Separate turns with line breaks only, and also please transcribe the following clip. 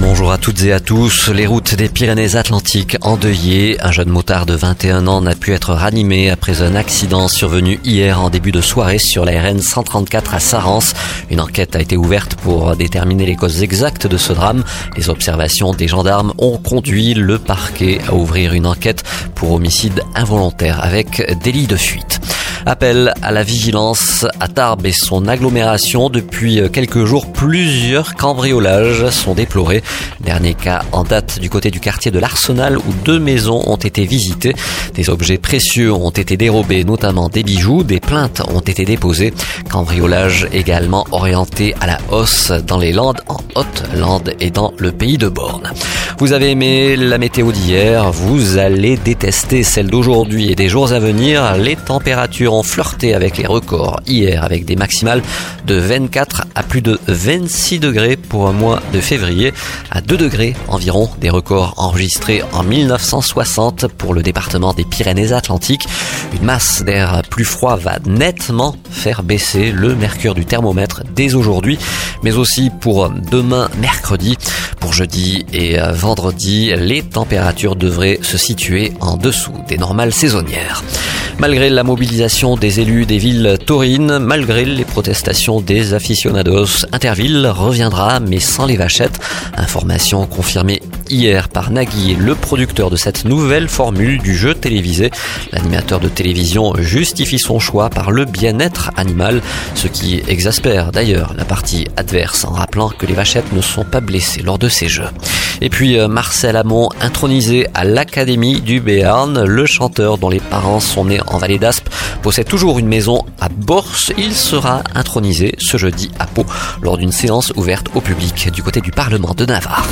Bonjour à toutes et à tous. Les routes des Pyrénées-Atlantiques endeuillées. Un jeune motard de 21 ans n'a pu être ranimé après un accident survenu hier en début de soirée sur la RN 134 à Sarance. Une enquête a été ouverte pour déterminer les causes exactes de ce drame. Les observations des gendarmes ont conduit le parquet à ouvrir une enquête pour homicide involontaire avec délit de fuite. Appel à la vigilance à Tarbes et son agglomération. Depuis quelques jours, plusieurs cambriolages sont déplorés. Dernier cas en date du côté du quartier de l'Arsenal où deux maisons ont été visitées. Des objets précieux ont été dérobés, notamment des bijoux. Des plaintes ont été déposées. Cambriolage également orienté à la hausse dans les Landes, en Haute-Lande et dans le pays de Borne. Vous avez aimé la météo d'hier, vous allez détester celle d'aujourd'hui et des jours à venir. Les températures ont flirté avec les records hier avec des maximales de 24 à plus de 26 degrés pour un mois de février, à 2 degrés environ des records enregistrés en 1960 pour le département des Pyrénées-Atlantiques. Une masse d'air plus froid va nettement faire baisser le mercure du thermomètre dès aujourd'hui, mais aussi pour demain mercredi. Pour jeudi et vendredi, les températures devraient se situer en dessous des normales saisonnières. Malgré la mobilisation des élus des villes taurines, malgré les protestations des aficionados, Interville reviendra mais sans les vachettes. Information confirmée hier par Nagui, le producteur de cette nouvelle formule du jeu télévisé. L'animateur de télévision justifie son choix par le bien-être animal, ce qui exaspère d'ailleurs la partie adverse en rappelant que les vachettes ne sont pas blessées lors de ces jeux. Et puis euh, Marcel Amont, intronisé à l'Académie du Béarn, le chanteur dont les parents sont nés en Vallée d'Aspe, possède toujours une maison à Borse. Il sera intronisé ce jeudi à Pau lors d'une séance ouverte au public du côté du Parlement de Navarre.